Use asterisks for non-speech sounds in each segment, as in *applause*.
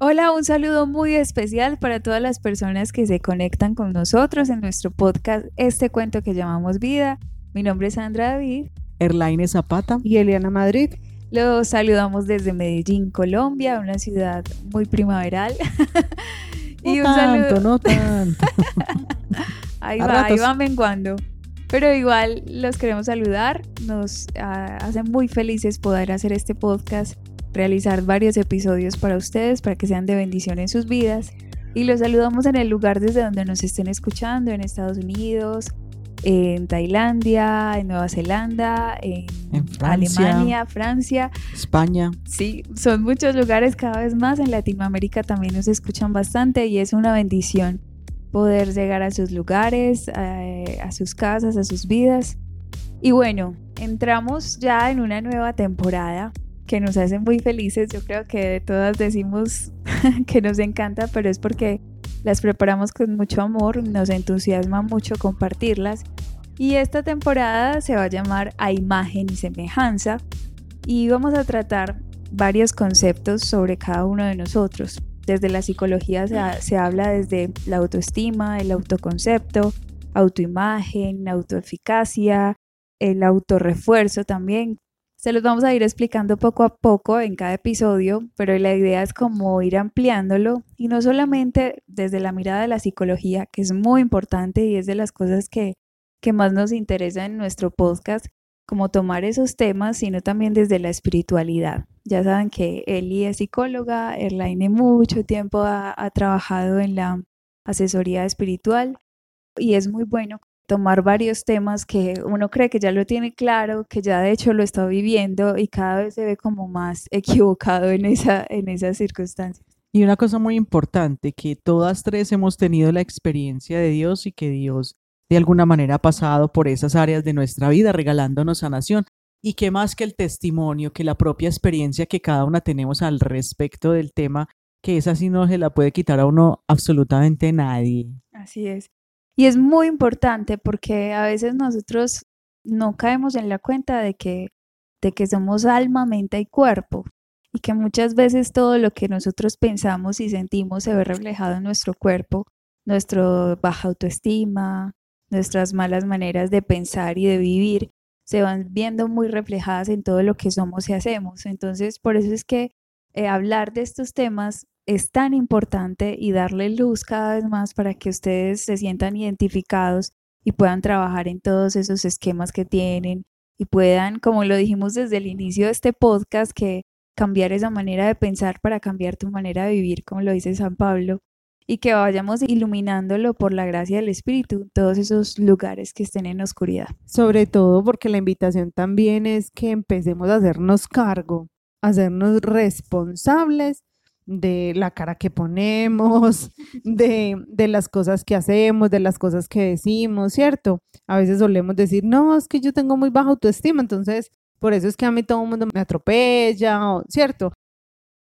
Hola, un saludo muy especial para todas las personas que se conectan con nosotros en nuestro podcast Este cuento que llamamos Vida. Mi nombre es Sandra David. Erlaine Zapata. Y Eliana Madrid. Los saludamos desde Medellín, Colombia, una ciudad muy primaveral. *laughs* No y un tanto, no *laughs* tanto. ahí va, ahí va menguando. Pero igual los queremos saludar. Nos uh, hacen muy felices poder hacer este podcast realizar varios episodios para ustedes, para que sean de bendición en sus vidas. Y los saludamos en el lugar desde donde nos estén escuchando, en Estados Unidos, en Tailandia, en Nueva Zelanda, en, Alemania, Francia, España. Sí, son muchos lugares cada vez más. En Latinoamérica también nos escuchan bastante y es una bendición poder llegar a sus lugares, a, a sus casas, a sus vidas. Y bueno, entramos ya en una nueva temporada que nos hacen muy felices. Yo creo que todas decimos *laughs* que nos encanta, pero es porque las preparamos con mucho amor, nos entusiasma mucho compartirlas. Y esta temporada se va a llamar A Imagen y Semejanza y vamos a tratar varios conceptos sobre cada uno de nosotros. Desde la psicología se, se habla desde la autoestima, el autoconcepto, autoimagen, autoeficacia, el autorrefuerzo también, se los vamos a ir explicando poco a poco en cada episodio, pero la idea es como ir ampliándolo y no solamente desde la mirada de la psicología, que es muy importante y es de las cosas que, que más nos interesa en nuestro podcast, como tomar esos temas, sino también desde la espiritualidad. Ya saben que Eli es psicóloga, Erlaine mucho tiempo ha, ha trabajado en la asesoría espiritual y es muy bueno tomar varios temas que uno cree que ya lo tiene claro, que ya de hecho lo está viviendo y cada vez se ve como más *laughs* equivocado en esa en esas circunstancias. Y una cosa muy importante, que todas tres hemos tenido la experiencia de Dios y que Dios de alguna manera ha pasado por esas áreas de nuestra vida regalándonos sanación. Y que más que el testimonio, que la propia experiencia que cada una tenemos al respecto del tema, que esa sí no se la puede quitar a uno absolutamente nadie. Así es. Y es muy importante porque a veces nosotros no caemos en la cuenta de que, de que somos alma, mente y cuerpo y que muchas veces todo lo que nosotros pensamos y sentimos se ve reflejado en nuestro cuerpo, nuestra baja autoestima, nuestras malas maneras de pensar y de vivir se van viendo muy reflejadas en todo lo que somos y hacemos. Entonces, por eso es que eh, hablar de estos temas es tan importante y darle luz cada vez más para que ustedes se sientan identificados y puedan trabajar en todos esos esquemas que tienen y puedan, como lo dijimos desde el inicio de este podcast, que cambiar esa manera de pensar para cambiar tu manera de vivir, como lo dice San Pablo, y que vayamos iluminándolo por la gracia del Espíritu, todos esos lugares que estén en oscuridad. Sobre todo porque la invitación también es que empecemos a hacernos cargo, hacernos responsables de la cara que ponemos, *laughs* de, de, las cosas que hacemos, de las cosas que decimos, ¿cierto? A veces solemos decir, no, es que yo tengo muy baja autoestima, entonces por eso es que a mí todo el mundo me atropella, ¿cierto?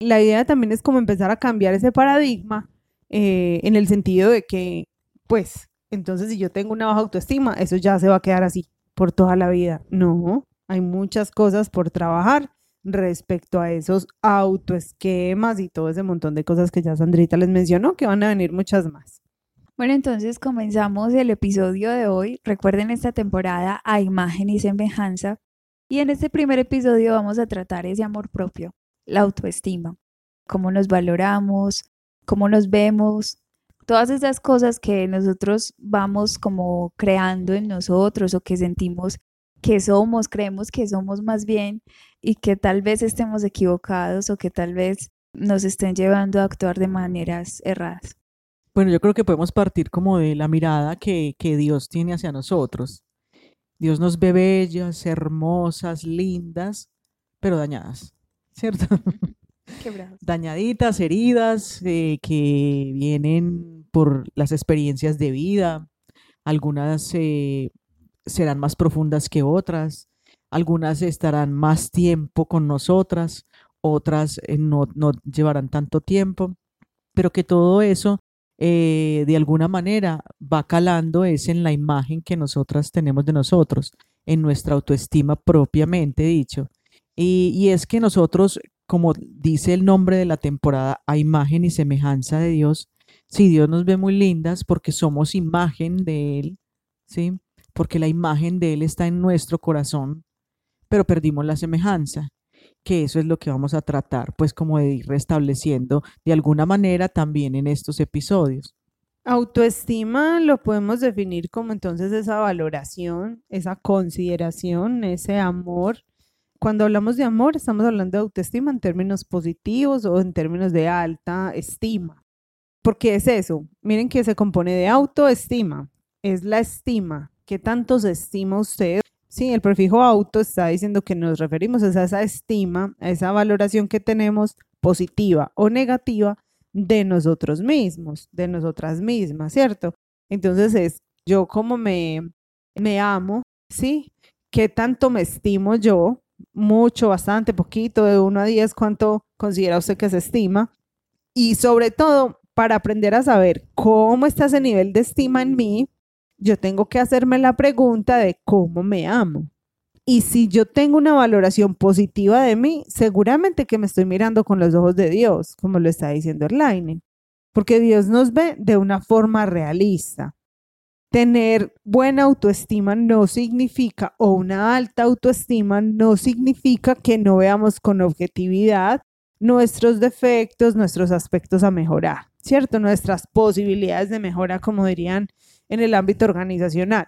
La idea también es como empezar a cambiar ese paradigma eh, en el sentido de que, pues, entonces si yo tengo una baja autoestima, eso ya se va a quedar así por toda la vida. No, hay muchas cosas por trabajar respecto a esos autoesquemas y todo ese montón de cosas que ya Sandrita les mencionó, que van a venir muchas más. Bueno, entonces comenzamos el episodio de hoy. Recuerden esta temporada a imagen y semejanza. Y en este primer episodio vamos a tratar ese amor propio, la autoestima, cómo nos valoramos, cómo nos vemos, todas esas cosas que nosotros vamos como creando en nosotros o que sentimos que somos, creemos que somos más bien y que tal vez estemos equivocados o que tal vez nos estén llevando a actuar de maneras erradas. Bueno, yo creo que podemos partir como de la mirada que, que Dios tiene hacia nosotros. Dios nos ve bellas, hermosas, lindas, pero dañadas, *laughs* ¿cierto? Dañaditas, heridas, eh, que vienen por las experiencias de vida, algunas eh, serán más profundas que otras, algunas estarán más tiempo con nosotras, otras eh, no, llevarán tanto tiempo, pero que todo eso eh, de alguna manera va calando es en la imagen que nosotras tenemos de nosotros, en nuestra autoestima propiamente dicho. Y, y, es que nosotros como dice el nombre de la temporada, a imagen y semejanza de Dios. Si Dios nos ve muy lindas porque somos imagen de Él, ¿sí? Porque la imagen de Él está en nuestro corazón, pero perdimos la semejanza que eso es lo que vamos a tratar, pues como de ir restableciendo de alguna manera también en estos episodios. Autoestima lo podemos definir como entonces esa valoración, esa consideración, ese amor. Cuando hablamos de amor, estamos hablando de autoestima en términos positivos o en términos de alta estima. ¿Por qué es eso? Miren que se compone de autoestima. Es la estima. ¿Qué tanto se estima usted? Sí, el prefijo auto está diciendo que nos referimos a esa estima, a esa valoración que tenemos positiva o negativa de nosotros mismos, de nosotras mismas, ¿cierto? Entonces es yo como me, me amo, ¿sí? ¿Qué tanto me estimo yo? Mucho, bastante, poquito, de 1 a 10, ¿cuánto considera usted que se estima? Y sobre todo, para aprender a saber cómo está ese nivel de estima en mí, yo tengo que hacerme la pregunta de cómo me amo. Y si yo tengo una valoración positiva de mí, seguramente que me estoy mirando con los ojos de Dios, como lo está diciendo Erlaine, porque Dios nos ve de una forma realista. Tener buena autoestima no significa, o una alta autoestima no significa que no veamos con objetividad nuestros defectos, nuestros aspectos a mejorar, ¿cierto? Nuestras posibilidades de mejora, como dirían en el ámbito organizacional.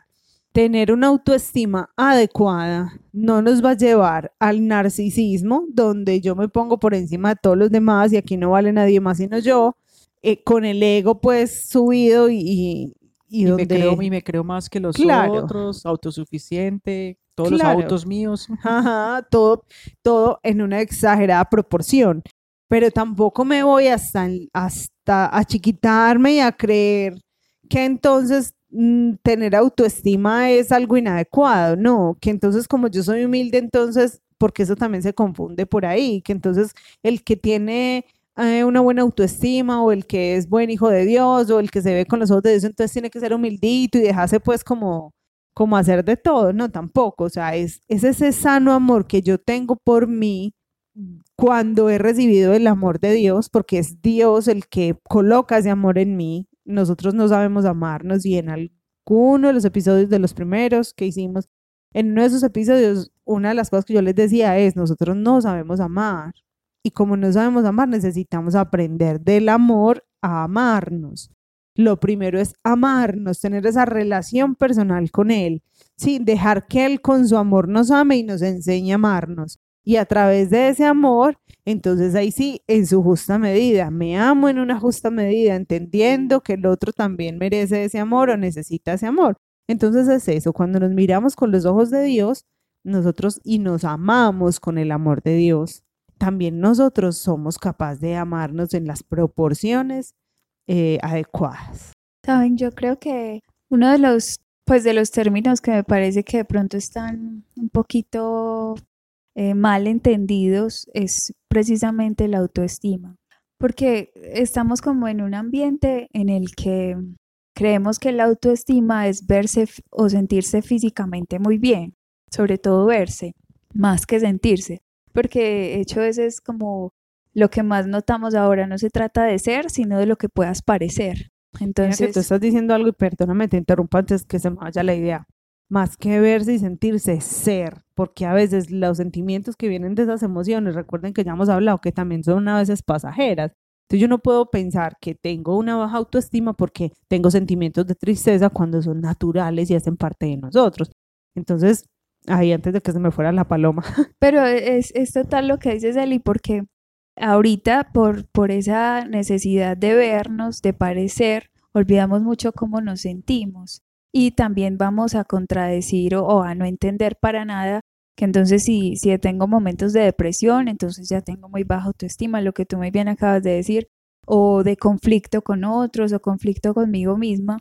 Tener una autoestima adecuada no nos va a llevar al narcisismo, donde yo me pongo por encima de todos los demás y aquí no vale nadie más sino yo, eh, con el ego pues subido y, y, donde... me creo, y me creo más que los otros, autosuficiente, todos los autos míos. *laughs* Ajá, todo, todo en una exagerada proporción. Pero tampoco me voy hasta, hasta a chiquitarme y a creer que entonces mm, tener autoestima es algo inadecuado, no, que entonces como yo soy humilde, entonces, porque eso también se confunde por ahí, que entonces el que tiene eh, una buena autoestima o el que es buen hijo de Dios o el que se ve con los ojos de Dios, entonces tiene que ser humildito y dejarse pues como como hacer de todo, no, tampoco, o sea, es, es ese sano amor que yo tengo por mí cuando he recibido el amor de Dios, porque es Dios el que coloca ese amor en mí, nosotros no sabemos amarnos y en alguno de los episodios de los primeros que hicimos, en uno de esos episodios, una de las cosas que yo les decía es, nosotros no sabemos amar. Y como no sabemos amar, necesitamos aprender del amor a amarnos. Lo primero es amarnos, tener esa relación personal con Él, sin dejar que Él con su amor nos ame y nos enseñe a amarnos. Y a través de ese amor, entonces ahí sí, en su justa medida, me amo en una justa medida, entendiendo que el otro también merece ese amor o necesita ese amor. Entonces es eso, cuando nos miramos con los ojos de Dios, nosotros y nos amamos con el amor de Dios, también nosotros somos capaces de amarnos en las proporciones eh, adecuadas. Saben, yo creo que uno de los, pues de los términos que me parece que de pronto están un poquito eh, mal entendidos es precisamente la autoestima, porque estamos como en un ambiente en el que creemos que la autoestima es verse o sentirse físicamente muy bien, sobre todo verse, más que sentirse, porque hecho ese es como lo que más notamos ahora, no se trata de ser, sino de lo que puedas parecer. Entonces, tú estás diciendo algo y perdóname, te interrumpo antes que se me vaya la idea más que verse y sentirse, ser, porque a veces los sentimientos que vienen de esas emociones, recuerden que ya hemos hablado que también son a veces pasajeras. Entonces yo no puedo pensar que tengo una baja autoestima porque tengo sentimientos de tristeza cuando son naturales y hacen parte de nosotros. Entonces, ahí antes de que se me fuera la paloma. *laughs* Pero es, es total lo que dices, Eli, porque ahorita por, por esa necesidad de vernos, de parecer, olvidamos mucho cómo nos sentimos y también vamos a contradecir o, a no entender para nada que entonces si, si tengo momentos de depresión, entonces ya tengo muy baja autoestima, lo que tú muy bien acabas de decir, o de conflicto con otros o conflicto conmigo misma.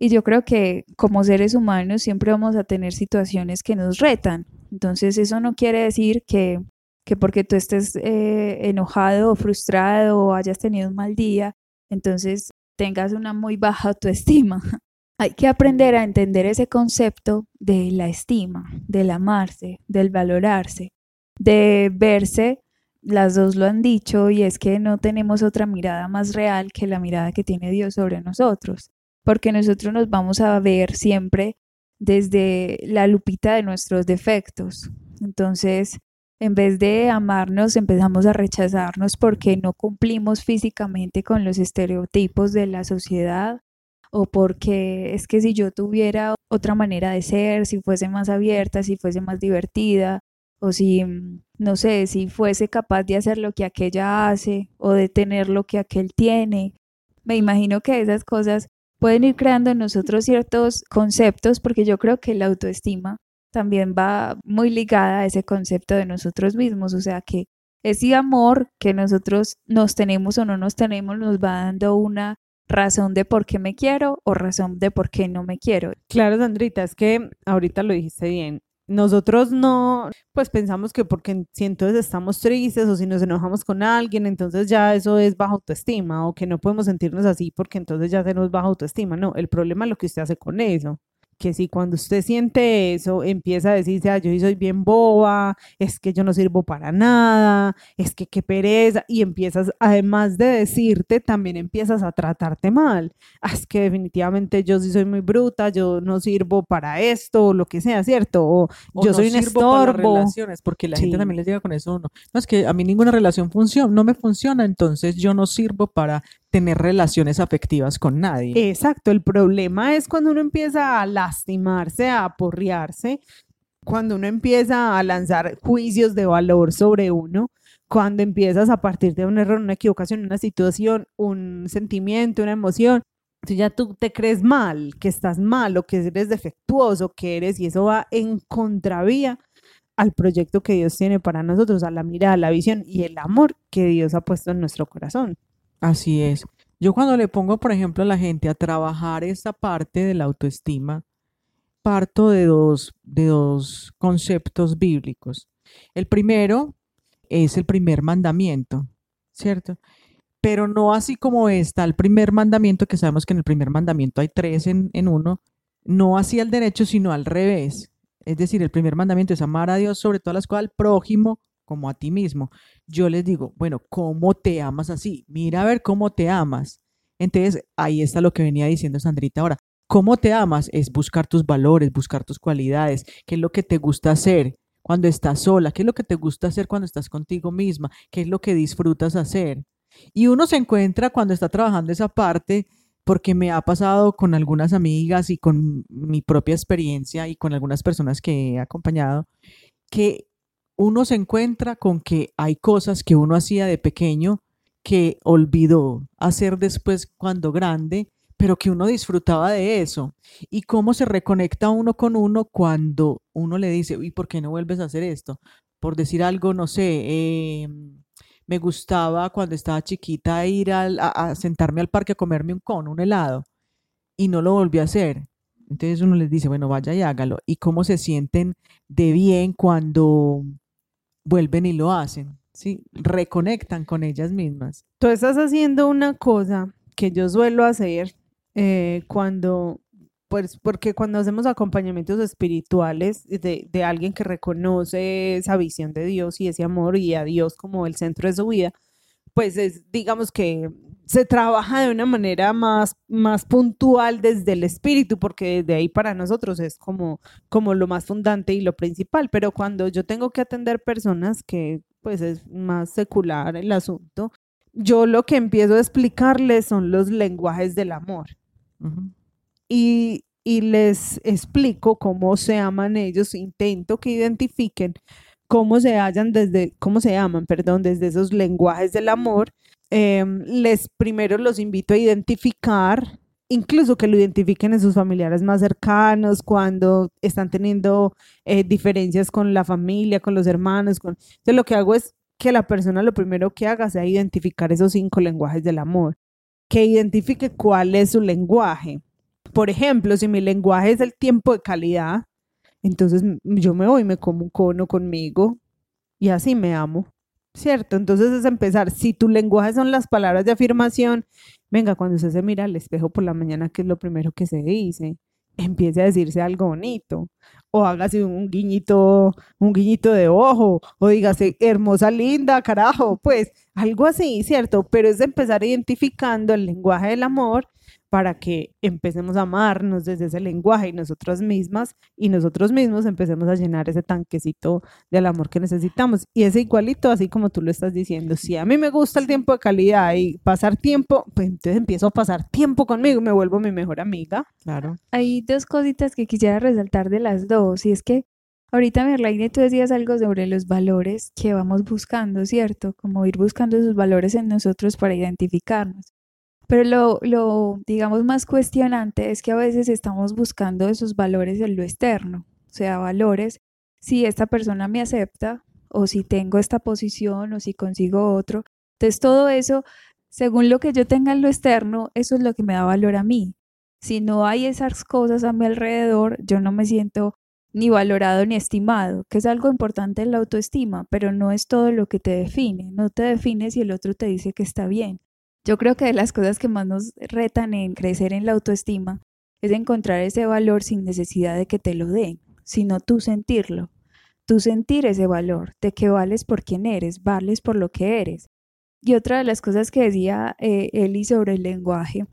Y yo creo que como seres humanos siempre vamos a tener situaciones que nos retan. Entonces eso no quiere decir que, que porque tú estés eh, enojado o frustrado o hayas tenido un mal día, entonces tengas una muy baja autoestima. *laughs* Hay que aprender a entender ese concepto de la estima, del amarse, del valorarse, de verse las dos lo han dicho y es que no tenemos otra mirada más real que la mirada que tiene Dios sobre nosotros, porque nosotros nos vamos a ver siempre desde la lupita de nuestros defectos. Entonces, en vez de amarnos, empezamos a rechazarnos porque no cumplimos físicamente con los estereotipos de la sociedad o porque es que si yo tuviera otra manera de ser, si fuese más abierta, si fuese más divertida, o si, mm, no sé, si fuese capaz de hacer lo que aquella hace o de tener lo que aquel tiene. Me imagino que esas cosas pueden ir creando en nosotros ciertos conceptos porque yo creo que la autoestima también va muy ligada a ese concepto de nosotros mismos, o sea que ese amor que nosotros nos tenemos o no nos tenemos nos va dando una razón de por qué me quiero o razón de por qué no me quiero. Claro, Sandrita, es que ahorita lo dijiste bien. Nosotros no, pues pensamos que porque si entonces estamos tristes o si nos enojamos con alguien, entonces ya eso es baja autoestima o que no podemos sentirnos así porque entonces ya tenemos baja autoestima. No, el problema es lo que usted hace con eso que si cuando usted siente eso, empieza a decirse, ah, yo soy bien boba, es que yo no sirvo para nada, es que qué pereza, y empiezas, además de decirte, también empiezas a tratarte mal. Ah, es que definitivamente yo sí soy muy bruta, yo no sirvo para esto, o lo que sea, ¿cierto? O, yo soy un estorbo. relaciones, porque la gente también les llega con eso, no, no, es que a mí ninguna relación funciona, no me funciona, entonces yo no sirvo para tener relaciones afectivas con nadie. Exacto, el problema es cuando uno empieza a lastimarse, a aporrearse, cuando uno empieza a lanzar juicios de valor sobre uno, cuando empiezas a partir de un error, una equivocación, una situación, un sentimiento, una emoción, si ya tú te crees mal, que estás mal o que eres defectuoso, que eres, y eso va en contravía al proyecto que Dios tiene para nosotros, a la mirada, la visión y el amor que Dios ha puesto en nuestro corazón. Así es. Yo cuando le pongo, por ejemplo, a la gente a trabajar esa parte de la autoestima, parto de dos, de dos conceptos bíblicos. El primero es el primer mandamiento, ¿cierto? Pero no así como está el primer mandamiento, que sabemos que en el primer mandamiento hay tres en, en uno, no así al derecho, sino al revés. Es decir, el primer mandamiento es amar a Dios sobre todas las cosas, al prójimo como a ti mismo. Yo les digo, bueno, ¿cómo te amas así? Mira a ver cómo te amas. Entonces, ahí está lo que venía diciendo Sandrita ahora. ¿Cómo te amas? Es buscar tus valores, buscar tus cualidades, qué es lo que te gusta hacer cuando estás sola, qué es lo que te gusta hacer cuando estás contigo misma, qué es lo que disfrutas hacer. Y uno se encuentra cuando está trabajando esa parte, porque me ha pasado con algunas amigas y con mi propia experiencia y con algunas personas que he acompañado, que uno se encuentra con que hay cosas que uno hacía de pequeño que olvidó hacer después cuando grande, pero que uno disfrutaba de eso. Y cómo se reconecta uno con uno cuando uno le dice, ¿y por qué no vuelves a hacer esto? Por decir algo, no sé, em, me gustaba cuando estaba chiquita ir a, sentarme al parque a comerme un cono, un helado, y no lo volví a hacer. Entonces uno les dice, bueno, vaya y hágalo. Y cómo se sienten de bien cuando vuelven y lo hacen, ¿sí? Reconectan con ellas mismas. Tú estás haciendo una cosa que yo suelo hacer eh, cuando, pues porque cuando hacemos acompañamientos espirituales de, de alguien que reconoce esa visión de Dios y ese amor y a Dios como el centro de su vida, pues es, digamos que se trabaja de una manera más, más puntual desde el espíritu, porque desde ahí para nosotros es como, como lo más fundante y lo principal. Pero cuando yo tengo que atender personas que pues es más secular el asunto, yo lo que empiezo a explicarles son los lenguajes del amor. y, y les explico cómo se aman ellos, intento que identifiquen cómo se hallan desde, cómo se llaman, perdón, desde esos lenguajes del amor Em, les primero los invito a identificar, incluso que lo identifiquen en sus familiares más cercanos, cuando están teniendo eh, diferencias con la familia, con los hermanos. Con... Entonces lo que hago es que la persona lo primero que haga sea identificar esos cinco lenguajes del amor, que identifique cuál es su lenguaje. Por ejemplo, si mi lenguaje es el tiempo de calidad, entonces yo me voy, me como un cono conmigo y así me amo. ¿Cierto? Entonces es empezar, si tu lenguaje son las palabras de afirmación, venga, cuando usted se mira al espejo por la mañana, ¿qué es lo primero que se dice? empiece a decirse algo bonito o hágase un guiñito, un guiñito de ojo, o dígase hermosa, linda, carajo, pues algo así, ¿cierto? Pero es empezar identificando el lenguaje del amor para que empecemos a amarnos desde ese lenguaje y nosotras mismas y nosotros mismos empecemos a llenar ese tanquecito del amor que necesitamos. Y ese igualito, así como tú lo estás diciendo, si a mí me gusta el tiempo de calidad y pasar tiempo, pues entonces empiezo a pasar tiempo conmigo y me vuelvo mi mejor amiga. Claro. Hay dos cositas que quisiera resaltar de las dos, y es que ahorita, Merlaine, tú decías algo sobre los valores que vamos buscando, ¿cierto? Como ir buscando esos valores en nosotros para identificarnos. Pero lo, lo, digamos, más cuestionante es que a veces estamos buscando esos valores en lo externo, o sea, valores, si esta persona me acepta, o si tengo esta posición, o si consigo otro. Entonces, todo eso, según lo que yo tenga en lo externo, eso es lo que me da valor a mí. Si no hay esas cosas a mi alrededor, yo no me siento ni valorado ni estimado, que es algo importante en la autoestima, pero no es todo lo que te define. No te define si el otro te dice que está bien. Yo creo que de las cosas que más nos retan en crecer en la autoestima es encontrar ese valor sin necesidad de que te lo den, sino tú sentirlo, tú sentir ese valor de que vales por quien eres, vales por lo que eres. Y otra de las cosas que decía eh, Eli sobre el lenguaje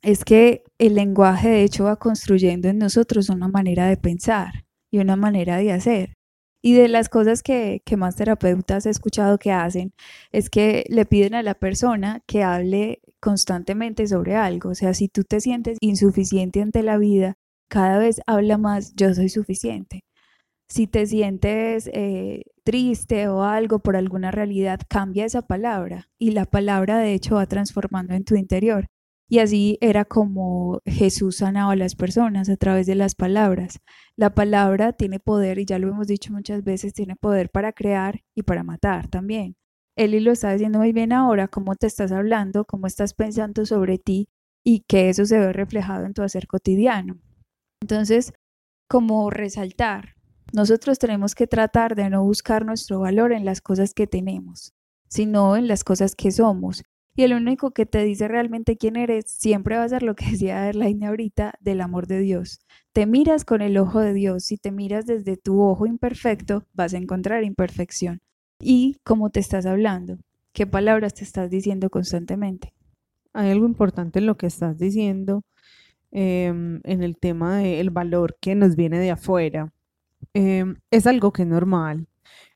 es que el lenguaje de hecho va construyendo en nosotros una manera de pensar y una manera de hacer. Y de las cosas que, más terapeutas he escuchado que hacen es que le piden a la persona que hable constantemente sobre algo. O sea, si tú te sientes insuficiente ante la vida, cada vez habla más yo soy suficiente. Si te sientes eh, triste o algo por alguna realidad, cambia esa palabra y la palabra de hecho va transformando en tu interior. Y así era como Jesús sanaba a las personas a través de las palabras. La palabra tiene poder, y ya lo hemos dicho muchas veces, tiene poder para crear y para matar también. Eli lo está diciendo muy bien ahora, cómo te estás hablando, cómo estás pensando sobre ti y que eso se ve reflejado en tu hacer cotidiano. Entonces, como resaltar, nosotros tenemos que tratar de no buscar nuestro valor en las cosas que tenemos, sino en las cosas que somos y el único que te dice realmente quién eres siempre va a ser lo que *laughs* decía Erlaine ahorita del amor de Dios. Te miras con el ojo de Dios. Si te miras desde tu ojo imperfecto, vas a encontrar imperfección. Y cómo te estás hablando, qué palabras te estás diciendo constantemente. Hay algo importante en lo que estás diciendo em, en el tema del valor que nos viene de afuera. Em, es algo que es normal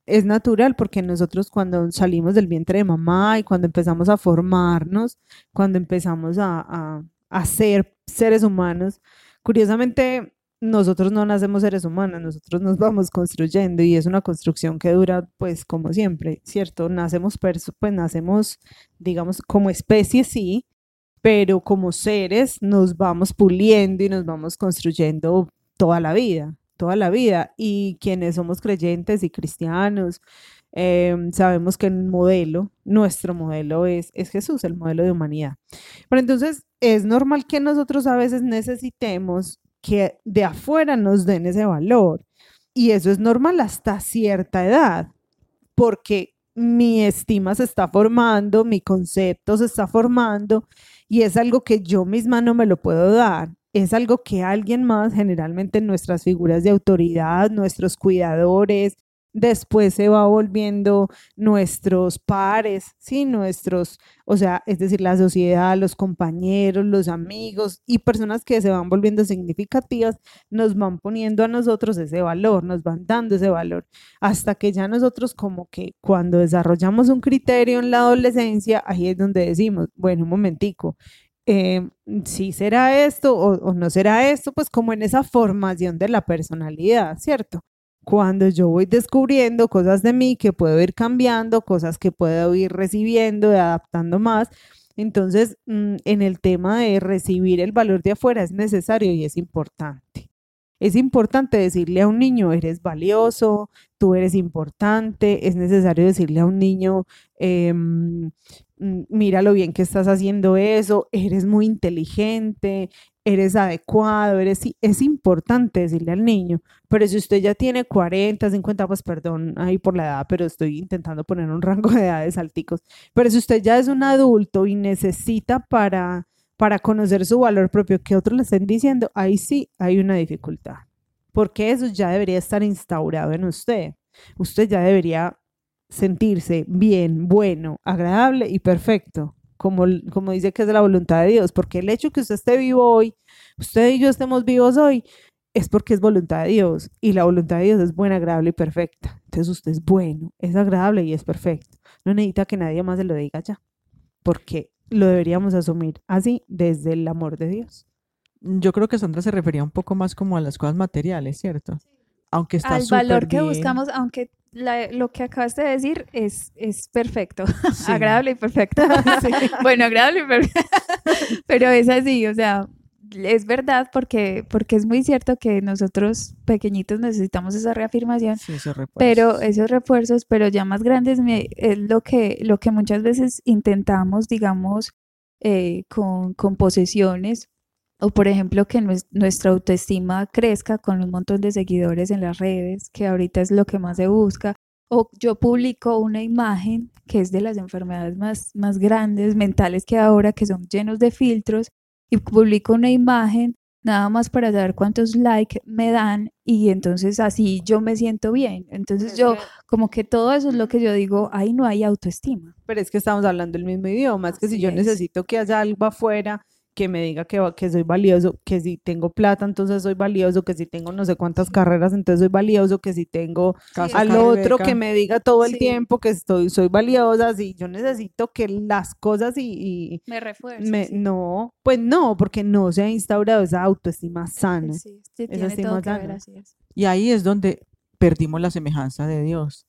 es natural porque nosotros cuando salimos del vientre de mamá y cuando empezamos a formarnos, cuando empezamos a, ser seres humanos, curiosamente nosotros no nacemos seres humanos, nosotros nos vamos construyendo y es una construcción que dura pues como siempre, ¿cierto? Nacemos, pues nacemos, digamos, como especie sí, pero como seres nos vamos puliendo y nos vamos construyendo toda la vida toda la vida y quienes somos creyentes y cristianos, em, sabemos que el modelo, nuestro modelo es, es Jesús, el modelo de humanidad. Pero entonces es normal que nosotros a veces necesitemos que de afuera nos den ese valor. Y eso es normal hasta cierta edad, porque mi estima se está formando, mi concepto se está formando y es algo que yo misma no me lo puedo dar es algo que alguien más, generalmente nuestras figuras de autoridad, nuestros cuidadores, después se va volviendo nuestros pares, sí, nuestros, o sea, es decir, la sociedad, los compañeros, los amigos y personas que se van volviendo significativas, nos van poniendo a nosotros ese valor, nos van dando ese valor, hasta que ya nosotros como que cuando desarrollamos un criterio en la adolescencia, ahí es donde decimos, bueno, un momentico, eh, si será esto o, no será esto, pues como en esa formación de la personalidad, ¿cierto? Cuando yo voy descubriendo cosas de mí que puedo ir cambiando, cosas que puedo ir recibiendo, adaptando más, entonces mm, en el tema de recibir el valor de afuera es necesario y es importante. Es importante decirle a un niño, eres valioso, tú eres importante, es necesario decirle a un niño, Mm, mira lo bien que estás haciendo eso, eres muy inteligente, eres adecuado, eres, es importante decirle al niño, pero si usted ya tiene 40, 50, pues perdón ahí por la edad, pero estoy intentando poner un *laughs* rango de edades alticos, pero si usted ya es un adulto y necesita para para conocer su valor propio que otros le estén diciendo, ahí sí hay una dificultad. Porque eso ya debería estar instaurado en usted. Usted ya debería sentirse bien, bueno, agradable y perfecto, como, como dice que es la voluntad de Dios. Porque el hecho que usted esté vivo hoy, usted y yo estemos vivos hoy, es porque es voluntad de Dios y la voluntad de Dios es buena, agradable y perfecta. Entonces usted es bueno, es agradable y es perfecto. No necesita que nadie más se lo diga ya, porque lo deberíamos asumir así desde el amor de Dios. Yo creo que Sandra se refería un poco más como a las cosas materiales, ¿cierto? Aunque está Al valor que bien. buscamos, aunque la- lo que acabas de decir es, es perfecto, *laughs* Sí. agradable y perfecto. *laughs* *laughs* Bueno, agradable y perfecto. Pero es así, o sea, es verdad porque, porque es muy cierto que nosotros pequeñitos necesitamos esa reafirmación. Sí, esos refuerzos. Pero esos refuerzos, pero ya más grandes, me- es lo que, lo que muchas veces intentamos, digamos, eh, con, con posesiones, o por ejemplo, que nues- nuestra autoestima crezca con un montón de seguidores en las redes, que ahorita es lo que más se busca, o yo publico una imagen que es de las enfermedades más, más grandes mentales que ahora, que son llenos de filtros, y publico una imagen nada más para saber cuántos likes me dan y entonces así yo me siento bien. Entonces yo como que todo eso es lo que yo digo, ahí no hay autoestima. Pero es que estamos hablando el mismo idioma, es que si yo es. necesito que haya algo afuera que me diga que, va- que soy valioso, que si tengo plata, entonces soy valioso, que si tengo no sé cuántas carreras, entonces soy valioso, que si tengo al otro que me diga todo el Sí. tiempo que estoy, soy valiosa, si yo necesito que las cosas y, y Me refuerza. me- no, pues no, porque no se ha instaurado esa autoestima sana. Sí, sí, Esa tiene estima todo que ver, sana. así es. Y ahí es donde perdimos la semejanza de Dios.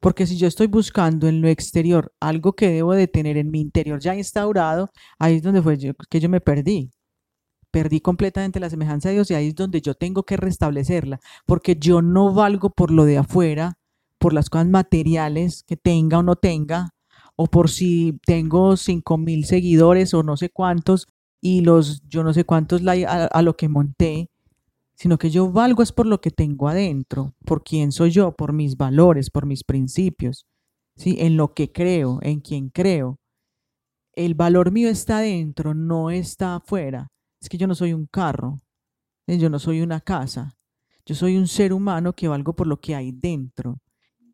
Porque si yo estoy buscando en lo exterior algo que debo de tener en mi interior ya instaurado, ahí es donde fue yo- que yo me perdí. Perdí completamente la semejanza de Dios y ahí es donde yo tengo que restablecerla, porque yo no valgo por lo de afuera, por las cosas materiales que tenga o no tenga, o por si tengo cinco mil seguidores o no sé cuántos y los yo no sé cuántos a lo que monté, sino que yo valgo es por lo que tengo adentro, por quién soy yo, por mis valores, por mis principios, ¿sí? En lo que creo, en quien creo. El valor mío está adentro, no está afuera. Es que yo no soy un carro, yo no soy una casa, yo soy un ser humano que valgo por lo que hay dentro.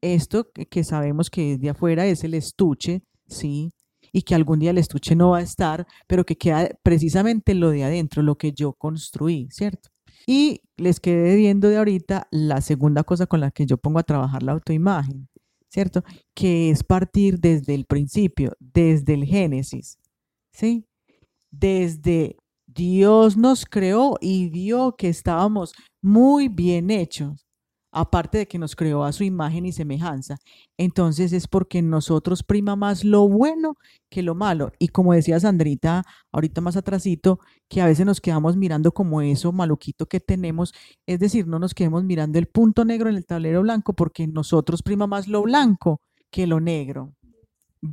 Esto que, sabemos que de afuera es el estuche, ¿sí? Y que algún día el estuche no va a estar, pero que queda precisamente lo de adentro, lo que yo construí, ¿cierto? Y les quedé viendo de ahorita la segunda cosa con la que yo pongo a trabajar la autoimagen, ¿cierto? Que es partir desde el principio, desde el Génesis, ¿sí? Desde Dios nos creó y vio que estábamos muy bien hechos, aparte de que nos creó a su imagen y semejanza. Entonces es porque nosotros prima más lo bueno que lo malo. Y como decía Sandrita ahorita más atrasito, que a veces nos quedamos mirando como eso maluquito que tenemos, es decir, no nos quedemos mirando el punto negro en el tablero blanco porque nosotros prima más lo blanco que lo negro.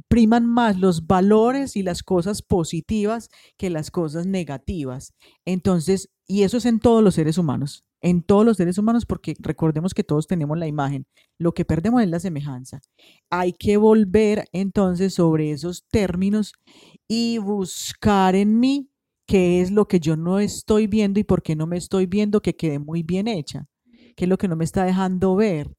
Priman más los valores y las cosas positivas que las cosas negativas. Entonces, y eso es en todos los seres humanos, en todos los seres humanos porque recordemos que todos tenemos la imagen. Lo que perdemos es la semejanza. Hay que volver entonces sobre esos términos y buscar en mí qué es lo que yo no estoy viendo y por qué no me estoy viendo que quede muy bien hecha, qué es lo que no me está dejando ver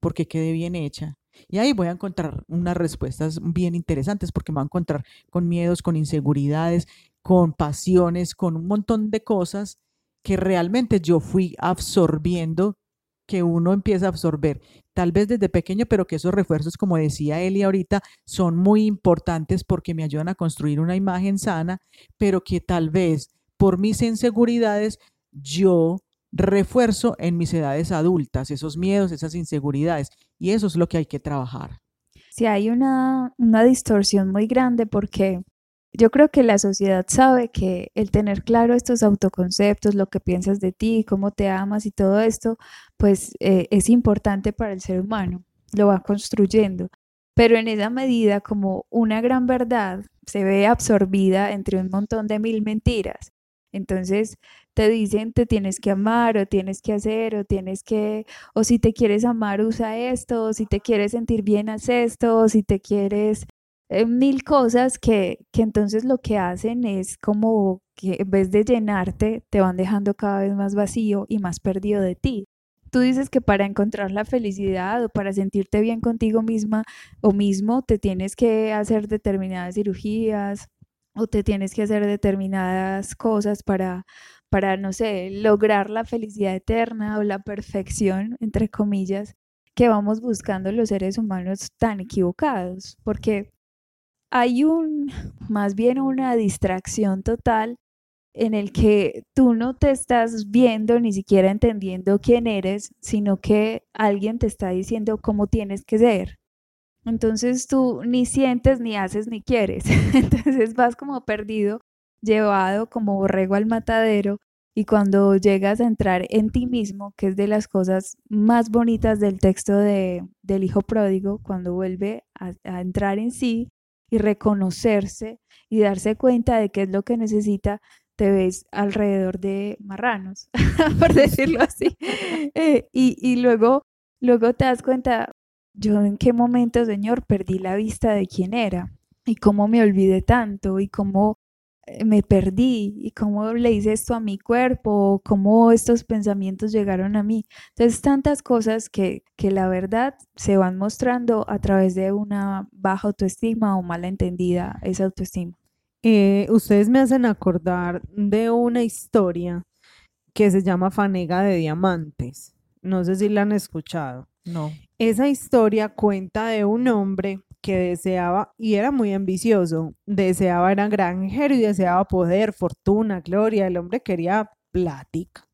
porque quede bien hecha. Y ahí voy a encontrar unas respuestas bien interesantes porque me voy a encontrar con miedos, con inseguridades, con pasiones, con un montón de cosas que realmente yo fui absorbiendo, que uno empieza a absorber, tal vez desde pequeño, pero que esos refuerzos, como decía Eli ahorita, son muy importantes porque me ayudan a construir una imagen sana, pero que tal vez por mis inseguridades yo refuerzo en mis edades adultas, esos miedos, esas inseguridades, y eso es lo que hay que trabajar. Sí, hay una, una distorsión muy grande porque yo creo que la sociedad sabe que el tener claro estos autoconceptos, lo que piensas de ti, cómo te amas y todo esto, pues eh, es importante para el ser humano, lo va construyendo. Pero en esa medida, como una gran verdad se ve absorbida entre un montón de mil mentiras. Entonces te dicen te tienes que amar o tienes que hacer o tienes que, o si te quieres amar usa esto, o si te quieres sentir bien haz esto, o si te quieres eh, mil cosas que, que entonces lo que hacen es como que en vez de llenarte, te van dejando cada vez más vacío y más perdido de ti. Tú dices que para encontrar la felicidad o para sentirte bien contigo misma o mismo, te tienes que hacer determinadas cirugías o te tienes que hacer determinadas cosas para, para, no sé, lograr la felicidad eterna o la perfección, entre comillas, que vamos buscando los seres humanos tan equivocados, porque hay un, más bien una distracción total en el que tú no te estás viendo ni siquiera entendiendo quién eres, sino que alguien te está diciendo cómo tienes que ser. Entonces tú ni sientes, ni haces, ni quieres. *laughs* Entonces vas como perdido, llevado como borrego al matadero y cuando llegas a entrar en ti mismo, que es de las cosas más bonitas del texto de, del hijo pródigo, cuando vuelve a, a entrar en sí y reconocerse y darse cuenta de qué es lo que necesita, te ves alrededor de marranos, *laughs* por decirlo así. *laughs* Eh, y, y luego, luego te das cuenta, yo en qué momento, Señor, perdí la vista de quién era y cómo me olvidé tanto y cómo me perdí y cómo le hice esto a mi cuerpo, cómo estos pensamientos llegaron a mí. Entonces, tantas cosas que, que la verdad se van mostrando a través de una baja autoestima o mala entendida esa autoestima. Eh, ustedes me hacen acordar de una historia que se llama Fanega de Diamantes. No sé si la han escuchado. No. Esa historia cuenta de un hombre que deseaba, y era muy ambicioso, deseaba, era granjero y deseaba poder, fortuna, gloria. El hombre quería plática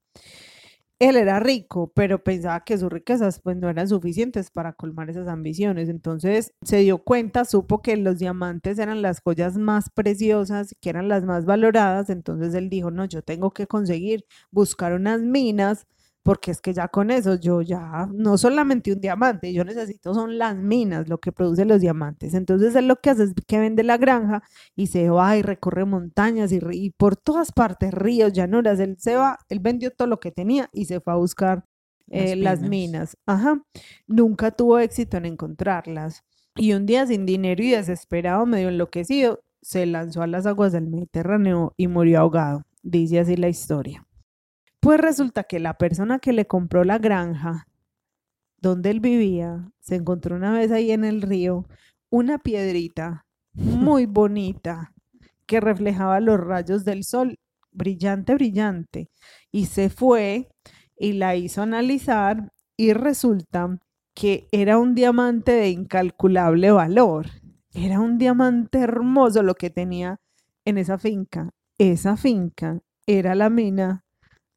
él era rico, pero pensaba que sus riquezas pues no eran suficientes para colmar esas ambiciones. Entonces se dio cuenta, supo que los diamantes eran las joyas más preciosas, que eran las más valoradas. Entonces él dijo, no, yo tengo que conseguir buscar unas minas porque es que ya con eso yo ya no solamente un diamante, yo necesito son las minas, lo que produce los diamantes. Entonces él lo que hace es que vende la granja y se va y recorre montañas y, por todas partes, ríos, llanuras, él se va, él vendió todo lo que tenía y se fue a buscar eh, las, minas. Ajá. Nunca tuvo éxito en encontrarlas. Y un día sin dinero y desesperado, medio enloquecido, se lanzó a las aguas del Mediterráneo y murió ahogado. Dice así la historia. Pues resulta que la persona que le compró la granja donde él vivía, se encontró una vez ahí en el río una piedrita muy *laughs* bonita que reflejaba los rayos del sol, brillante, brillante, y se fue y la hizo analizar y resulta que era un diamante de incalculable valor. Era un diamante hermoso lo que tenía en esa finca. Esa finca era la mina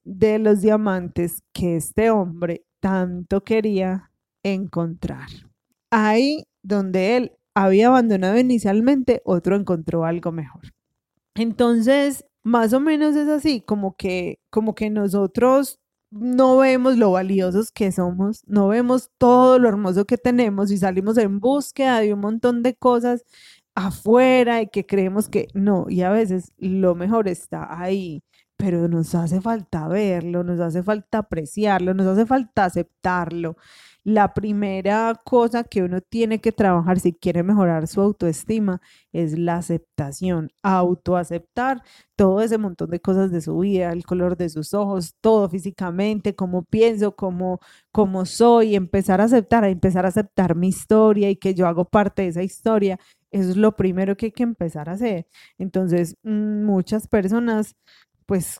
de los diamantes que este hombre tanto quería encontrar. Ahí donde él había abandonado inicialmente, otro encontró algo mejor. Entonces, más o menos es así, como que, como que nosotros no vemos lo valiosos que somos, no vemos todo lo hermoso que tenemos y salimos en búsqueda de un montón de cosas afuera y que creemos que no, y a veces lo mejor está ahí pero nos hace falta verlo, nos hace falta apreciarlo, nos hace falta aceptarlo. La primera cosa que uno tiene que trabajar si quiere mejorar su autoestima es la aceptación, autoaceptar todo ese montón de cosas de su vida, el color de sus ojos, todo físicamente, cómo pienso, cómo, cómo soy, empezar a aceptar, a empezar a aceptar mi historia y que yo hago parte de esa historia. Eso es lo primero que hay que empezar a hacer. Entonces, mm, muchas personas pues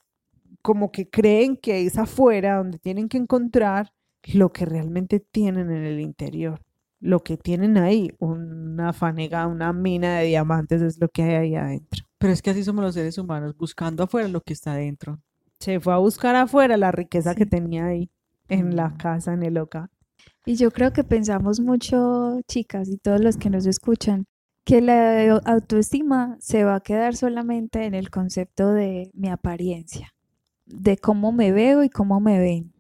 como que creen que es afuera donde tienen que encontrar lo que realmente tienen en el interior. Lo que tienen ahí, una fanega, una mina de diamantes es lo que hay ahí adentro. Pero es que así somos los seres humanos, buscando afuera lo que está adentro. Se fue a buscar afuera la riqueza que tenía ahí, en la mm. casa, en el hogar. Y yo creo que pensamos mucho, chicas, y todos los que nos escuchan, que la autoestima se va a quedar solamente en el concepto de mi apariencia, de cómo me veo y cómo me ven.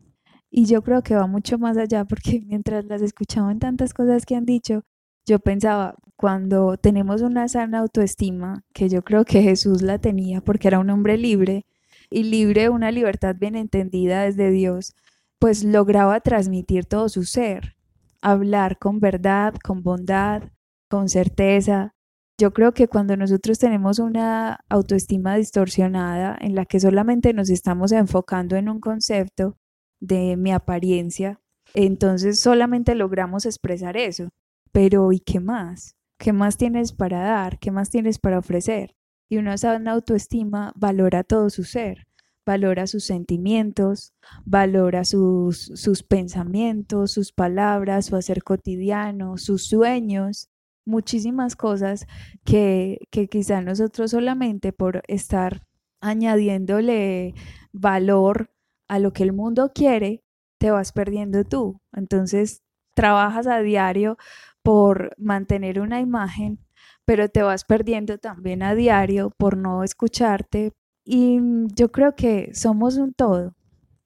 Y yo creo que va mucho más allá porque *laughs* mientras las escuchaba en tantas cosas que han dicho, yo pensaba, cuando tenemos una sana autoestima, que yo creo que Jesús la tenía porque era un hombre libre y libre, una libertad bien entendida desde Dios, pues lograba transmitir todo su ser, hablar con verdad, con bondad, con certeza, Yo creo que cuando nosotros tenemos una autoestima distorsionada en la que solamente nos estamos enfocando en un concepto de mi apariencia, entonces solamente logramos expresar eso. Pero ¿y qué más? ¿Qué más tienes para dar? ¿Qué más tienes para ofrecer? Y una sana autoestima valora todo su ser, valora sus sentimientos, valora sus, sus pensamientos, sus palabras, su hacer cotidiano, sus sueños, muchísimas cosas que, que quizá nosotros solamente por estar añadiéndole valor a lo que el mundo quiere, te vas perdiendo tú. Entonces, trabajas a diario por mantener una imagen, pero te vas perdiendo también a diario por no escucharte. Y yo creo que somos un todo.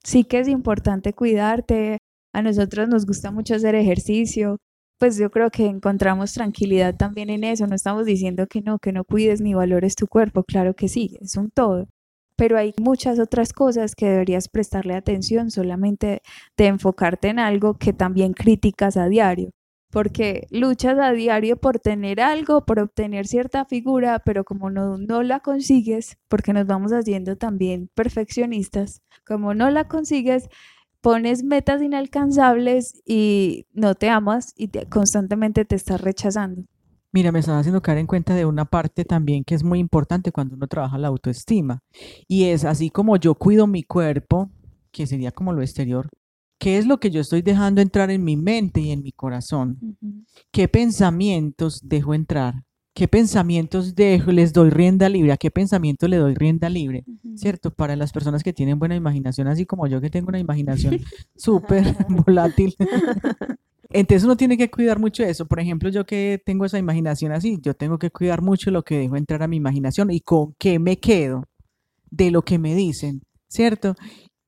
Sí que es importante cuidarte. A nosotros nos gusta mucho hacer ejercicio, pues yo creo que encontramos tranquilidad también en eso. No estamos diciendo que no, que no cuides ni valores tu cuerpo, claro que sí, es un todo. Pero hay muchas otras cosas que deberías prestarle atención solamente de enfocarte en algo que también criticas a diario. Porque luchas a diario por tener algo, por obtener cierta figura, pero como no, no la consigues, porque nos vamos haciendo también perfeccionistas, como no la consigues, pones metas inalcanzables y no te amas y constantemente te estás rechazando. Mira, me están haciendo caer en cuenta de una parte también que es muy importante cuando uno trabaja la autoestima. Y es así como yo cuido mi cuerpo, que sería como lo exterior, ¿qué es lo que yo estoy dejando entrar en mi mente y en mi corazón? ¿Qué pensamientos dejo entrar? ¿Qué pensamientos dejo, les doy rienda libre? ¿A qué pensamiento le doy rienda libre? ¿Cierto? Para las personas que tienen buena imaginación, así como yo que tengo una imaginación *laughs* súper *laughs* volátil. Entonces uno tiene que cuidar mucho eso. Por ejemplo, yo que tengo esa imaginación así, yo tengo que cuidar mucho lo que dejo entrar a mi imaginación y con qué me quedo de lo que me dicen, ¿cierto?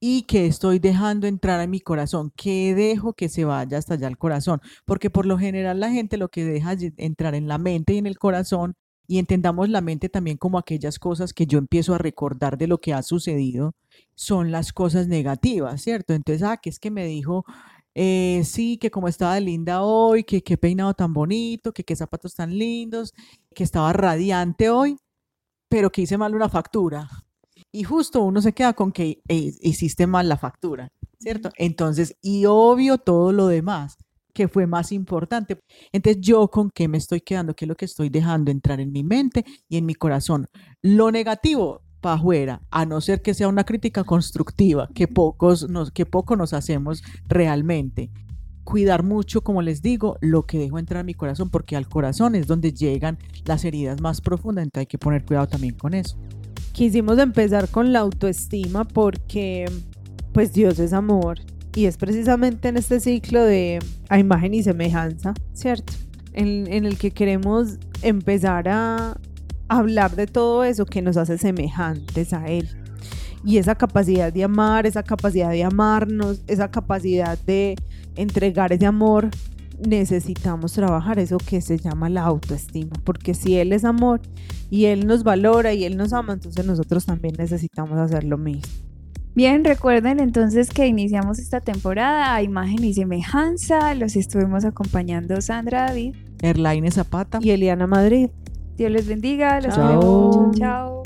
Y que estoy dejando entrar a mi corazón, que dejo que se vaya hasta allá al corazón, porque por lo general la gente lo que deja entrar en la mente y en el corazón, y entendamos la mente también como aquellas cosas que yo empiezo a recordar de lo que ha sucedido, son las cosas negativas, ¿cierto? Entonces, ah, que es que me dijo, eh, sí, que como estaba linda hoy, que qué peinado tan bonito, que qué zapatos tan lindos, que estaba radiante hoy, pero que hice mal una factura y justo uno se queda con que eh, hiciste mal la factura, ¿cierto? Entonces, y obvio todo lo demás, que fue más importante. Entonces, yo con qué me estoy quedando, qué es lo que estoy dejando entrar en mi mente y en mi corazón. Lo negativo para afuera, a no ser que sea una crítica constructiva, que pocos nos, que poco nos hacemos realmente. Cuidar mucho, como les digo, lo que dejo entrar en mi corazón, porque al corazón es donde llegan las heridas más profundas, entonces hay que poner cuidado también con eso quisimos empezar con la autoestima porque pues Dios es amor y es precisamente en este ciclo de a imagen y semejanza, ¿cierto? En, en el que queremos empezar a hablar de todo eso que nos hace semejantes a Él. Y esa capacidad de amar, esa capacidad de amarnos, esa capacidad de entregar ese amor necesitamos trabajar eso que se llama la autoestima, porque si Él es amor y Él nos valora y Él nos ama, entonces nosotros también necesitamos hacer lo mismo. Bien, recuerden entonces que iniciamos esta temporada a imagen y semejanza. Los estuvimos acompañando Sandra David, Erlaine Zapata y Eliana Madrid. Dios les bendiga. Los chao. Chao.